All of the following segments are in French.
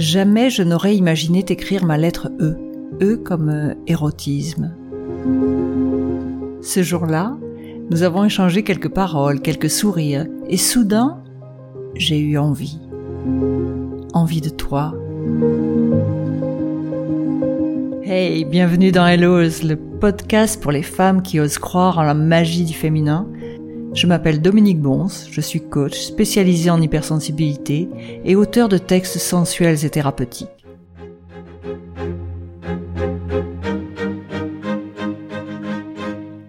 Jamais je n'aurais imaginé t'écrire ma lettre E, E comme euh, érotisme. Ce jour-là, nous avons échangé quelques paroles, quelques sourires, et soudain, j'ai eu envie. Envie de toi. Hey, bienvenue dans Hello's, le podcast pour les femmes qui osent croire en la magie du féminin je m'appelle Dominique Bons, je suis coach spécialisé en hypersensibilité et auteur de textes sensuels et thérapeutiques.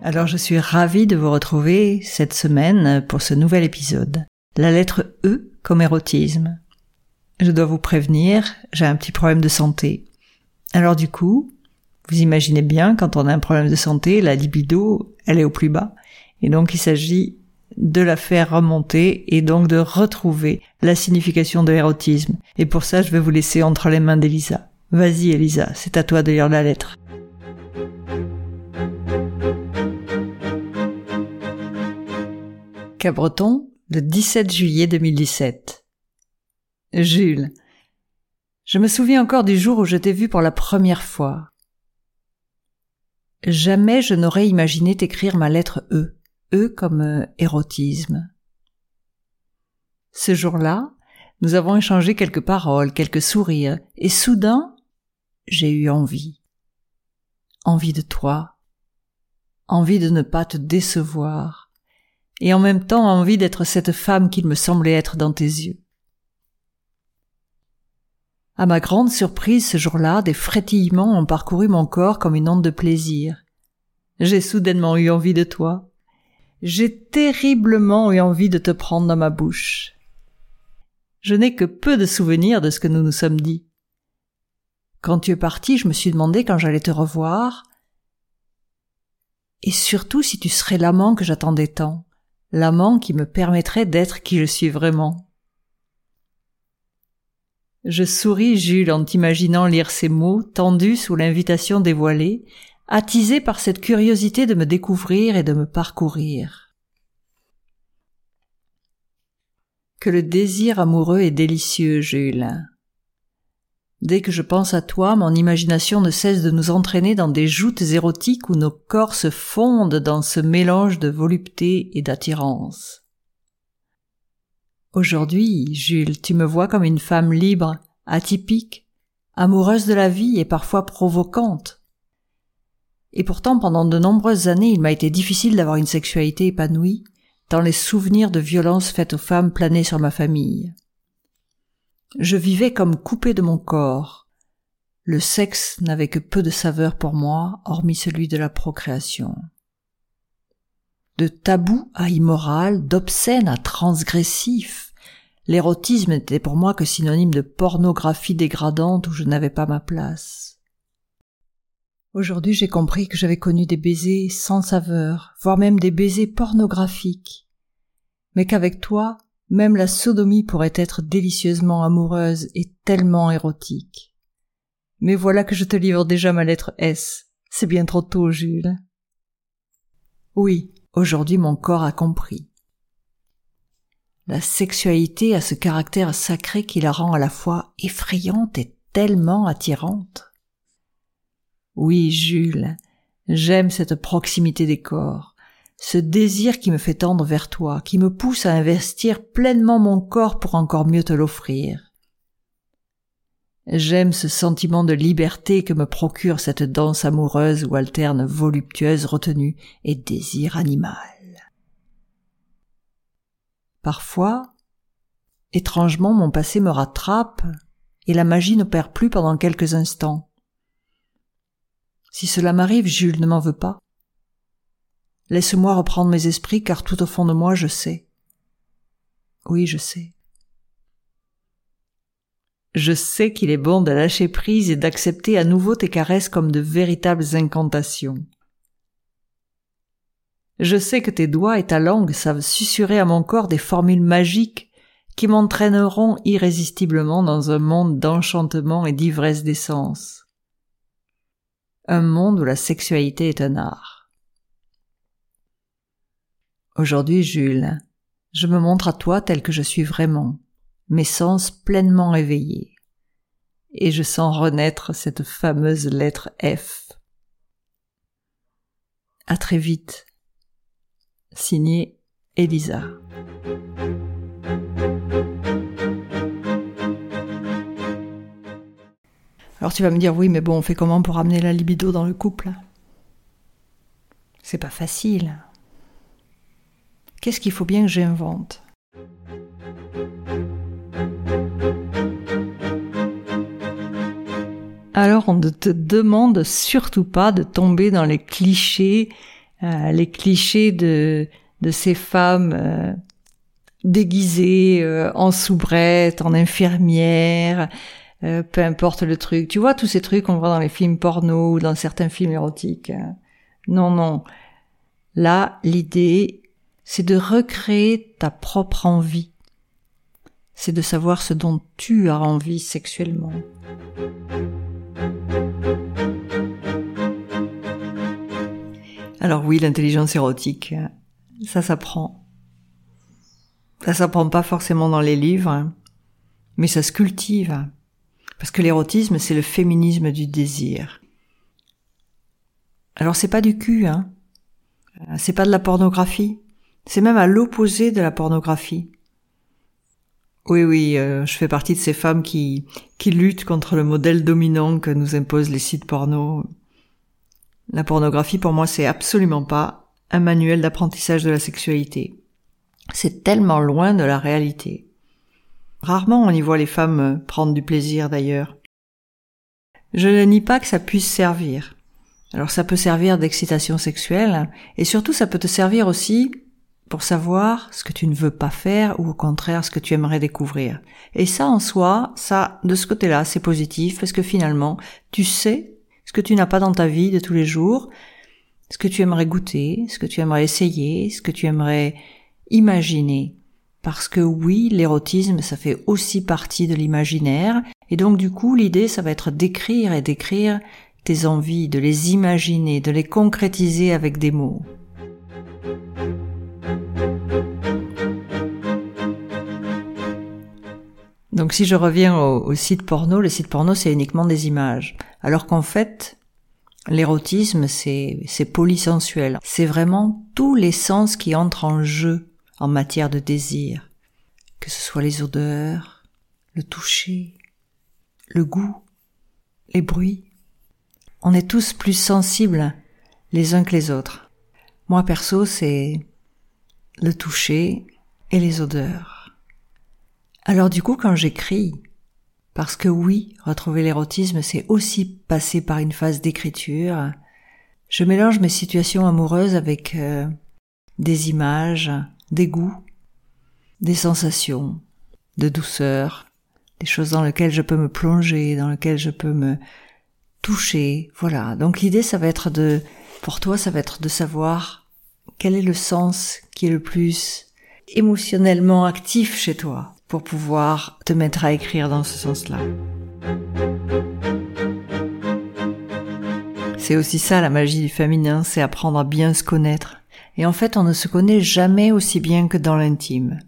Alors je suis ravie de vous retrouver cette semaine pour ce nouvel épisode. La lettre E comme érotisme. Je dois vous prévenir, j'ai un petit problème de santé. Alors du coup, vous imaginez bien, quand on a un problème de santé, la libido, elle est au plus bas. Et donc il s'agit de la faire remonter et donc de retrouver la signification de l'érotisme. Et pour ça, je vais vous laisser entre les mains d'Elisa. Vas-y Elisa, c'est à toi de lire la lettre. Cabreton, le 17 juillet 2017. Jules. Je me souviens encore du jour où je t'ai vu pour la première fois. Jamais je n'aurais imaginé t'écrire ma lettre E. E comme euh, érotisme. Ce jour-là, nous avons échangé quelques paroles, quelques sourires, et soudain, j'ai eu envie. Envie de toi, envie de ne pas te décevoir, et en même temps envie d'être cette femme qu'il me semblait être dans tes yeux. À ma grande surprise ce jour-là, des frétillements ont parcouru mon corps comme une onde de plaisir. J'ai soudainement eu envie de toi, j'ai terriblement eu envie de te prendre dans ma bouche. Je n'ai que peu de souvenirs de ce que nous nous sommes dit. Quand tu es parti, je me suis demandé quand j'allais te revoir, et surtout si tu serais l'amant que j'attendais tant, l'amant qui me permettrait d'être qui je suis vraiment. Je souris Jules en t'imaginant lire ces mots tendus sous l'invitation dévoilée, attisé par cette curiosité de me découvrir et de me parcourir. Que le désir amoureux est délicieux, Jules. Dès que je pense à toi, mon imagination ne cesse de nous entraîner dans des joutes érotiques où nos corps se fondent dans ce mélange de volupté et d'attirance. Aujourd'hui, Jules, tu me vois comme une femme libre, atypique, amoureuse de la vie et parfois provocante. Et pourtant, pendant de nombreuses années, il m'a été difficile d'avoir une sexualité épanouie, tant les souvenirs de violences faites aux femmes planaient sur ma famille. Je vivais comme coupé de mon corps. Le sexe n'avait que peu de saveur pour moi, hormis celui de la procréation. De tabou à immoral, d'obscène à transgressif, l'érotisme n'était pour moi que synonyme de pornographie dégradante où je n'avais pas ma place. Aujourd'hui j'ai compris que j'avais connu des baisers sans saveur, voire même des baisers pornographiques, mais qu'avec toi, même la sodomie pourrait être délicieusement amoureuse et tellement érotique. Mais voilà que je te livre déjà ma lettre S. C'est bien trop tôt, Jules. Oui, aujourd'hui mon corps a compris. La sexualité a ce caractère sacré qui la rend à la fois effrayante et tellement attirante. Oui, Jules, j'aime cette proximité des corps, ce désir qui me fait tendre vers toi, qui me pousse à investir pleinement mon corps pour encore mieux te l'offrir. J'aime ce sentiment de liberté que me procure cette danse amoureuse où alterne voluptueuse retenue et désir animal. Parfois, étrangement, mon passé me rattrape et la magie n'opère plus pendant quelques instants. Si cela m'arrive, Jules ne m'en veut pas. Laisse-moi reprendre mes esprits, car tout au fond de moi, je sais. Oui, je sais. Je sais qu'il est bon de lâcher prise et d'accepter à nouveau tes caresses comme de véritables incantations. Je sais que tes doigts et ta langue savent susurrer à mon corps des formules magiques qui m'entraîneront irrésistiblement dans un monde d'enchantement et d'ivresse d'essence un monde où la sexualité est un art. Aujourd'hui, Jules, je me montre à toi tel que je suis vraiment, mes sens pleinement éveillés. et je sens renaître cette fameuse lettre F. À très vite. Signé Elisa. Tu vas me dire oui mais bon on fait comment pour amener la libido dans le couple? C'est pas facile. Qu'est-ce qu'il faut bien que j'invente? Alors on ne te demande surtout pas de tomber dans les clichés, euh, les clichés de, de ces femmes euh, déguisées euh, en soubrette, en infirmière, peu importe le truc. Tu vois tous ces trucs qu'on voit dans les films porno ou dans certains films érotiques. Non, non. Là, l'idée, c'est de recréer ta propre envie. C'est de savoir ce dont tu as envie sexuellement. Alors oui, l'intelligence érotique, ça s'apprend. Ça s'apprend pas forcément dans les livres, mais ça se cultive. Parce que l'érotisme, c'est le féminisme du désir. Alors c'est pas du cul, hein. C'est pas de la pornographie. C'est même à l'opposé de la pornographie. Oui, oui, euh, je fais partie de ces femmes qui, qui luttent contre le modèle dominant que nous imposent les sites porno. La pornographie, pour moi, c'est absolument pas un manuel d'apprentissage de la sexualité. C'est tellement loin de la réalité. Rarement on y voit les femmes prendre du plaisir d'ailleurs. Je ne nie pas que ça puisse servir. Alors ça peut servir d'excitation sexuelle, et surtout ça peut te servir aussi pour savoir ce que tu ne veux pas faire ou au contraire ce que tu aimerais découvrir. Et ça en soi, ça, de ce côté-là, c'est positif parce que finalement, tu sais ce que tu n'as pas dans ta vie de tous les jours, ce que tu aimerais goûter, ce que tu aimerais essayer, ce que tu aimerais imaginer. Parce que oui, l'érotisme, ça fait aussi partie de l'imaginaire. Et donc du coup, l'idée, ça va être d'écrire et d'écrire tes envies, de les imaginer, de les concrétiser avec des mots. Donc si je reviens au, site porno, le site porno c'est uniquement des images. Alors qu'en fait, l'érotisme c'est, c'est polysensuel. C'est vraiment tous les sens qui entrent en jeu en matière de désir. Que ce soit les odeurs, le toucher, le goût, les bruits. On est tous plus sensibles les uns que les autres. Moi perso c'est le toucher et les odeurs. Alors du coup, quand j'écris, parce que oui, retrouver l'érotisme, c'est aussi passer par une phase d'écriture, je mélange mes situations amoureuses avec euh, des images, des goûts, des sensations, de douceur, des choses dans lesquelles je peux me plonger, dans lesquelles je peux me toucher. Voilà. Donc l'idée, ça va être de, pour toi, ça va être de savoir quel est le sens qui est le plus émotionnellement actif chez toi pour pouvoir te mettre à écrire dans ce sens-là. C'est aussi ça la magie du féminin, c'est apprendre à bien se connaître. Et en fait, on ne se connaît jamais aussi bien que dans l'intime.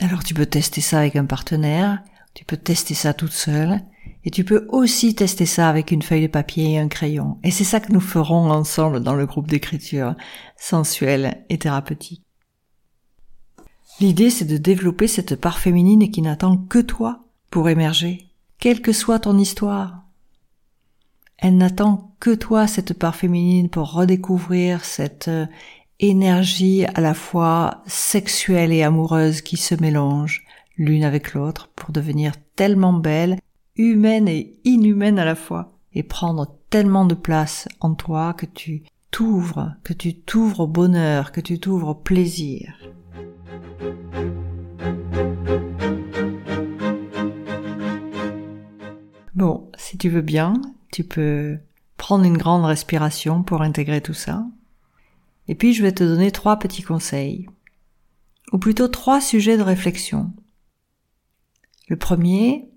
Alors tu peux tester ça avec un partenaire, tu peux tester ça toute seule, et tu peux aussi tester ça avec une feuille de papier et un crayon. Et c'est ça que nous ferons ensemble dans le groupe d'écriture sensuelle et thérapeutique. L'idée, c'est de développer cette part féminine qui n'attend que toi pour émerger, quelle que soit ton histoire. Elle n'attend que toi, cette part féminine, pour redécouvrir cette euh, énergie à la fois sexuelle et amoureuse qui se mélange l'une avec l'autre pour devenir tellement belle, humaine et inhumaine à la fois, et prendre tellement de place en toi que tu t'ouvres, que tu t'ouvres au bonheur, que tu t'ouvres au plaisir. Bon, si tu veux bien, tu peux prendre une grande respiration pour intégrer tout ça. Et puis je vais te donner trois petits conseils, ou plutôt trois sujets de réflexion. Le premier,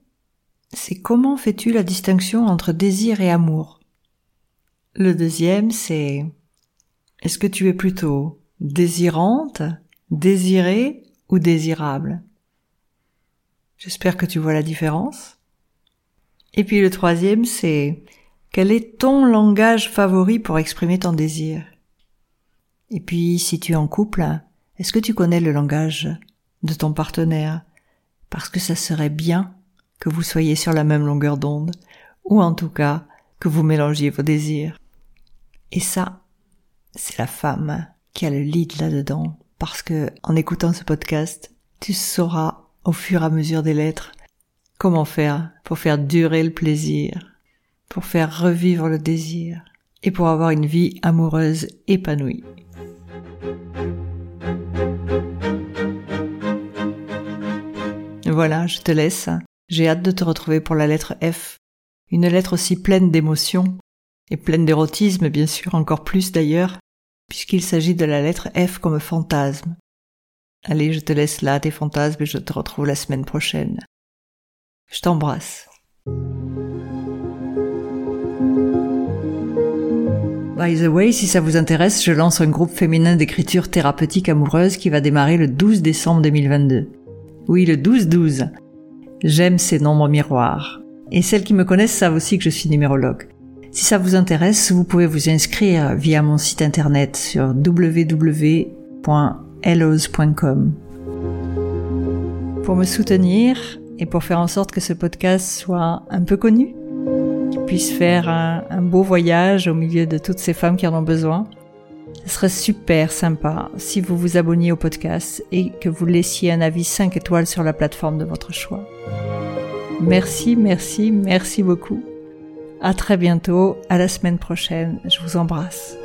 c'est comment fais-tu la distinction entre désir et amour? Le deuxième, c'est est-ce que tu es plutôt désirante désiré ou désirable? J'espère que tu vois la différence. Et puis le troisième, c'est quel est ton langage favori pour exprimer ton désir? Et puis si tu es en couple, est-ce que tu connais le langage de ton partenaire? Parce que ça serait bien que vous soyez sur la même longueur d'onde, ou en tout cas que vous mélangiez vos désirs. Et ça, c'est la femme qui a le lead là-dedans, parce que en écoutant ce podcast, tu sauras au fur et à mesure des lettres comment faire pour faire durer le plaisir, pour faire revivre le désir et pour avoir une vie amoureuse épanouie? Voilà, je te laisse. J'ai hâte de te retrouver pour la lettre F. Une lettre aussi pleine d'émotions et pleine d'érotisme, bien sûr, encore plus d'ailleurs, puisqu'il s'agit de la lettre F comme fantasme. Allez, je te laisse là tes fantasmes et je te retrouve la semaine prochaine. Je t'embrasse. By the way, si ça vous intéresse, je lance un groupe féminin d'écriture thérapeutique amoureuse qui va démarrer le 12 décembre 2022. Oui, le 12-12. J'aime ces nombres miroirs. Et celles qui me connaissent savent aussi que je suis numérologue. Si ça vous intéresse, vous pouvez vous inscrire via mon site internet sur www.hellos.com. Pour me soutenir et pour faire en sorte que ce podcast soit un peu connu, qu'il puisse faire un, beau voyage au milieu de toutes ces femmes qui en ont besoin, ce serait super sympa si vous vous abonniez au podcast et que vous laissiez un avis 5 étoiles sur la plateforme de votre choix. Merci, merci, merci beaucoup. À très bientôt, à la semaine prochaine. Je vous embrasse.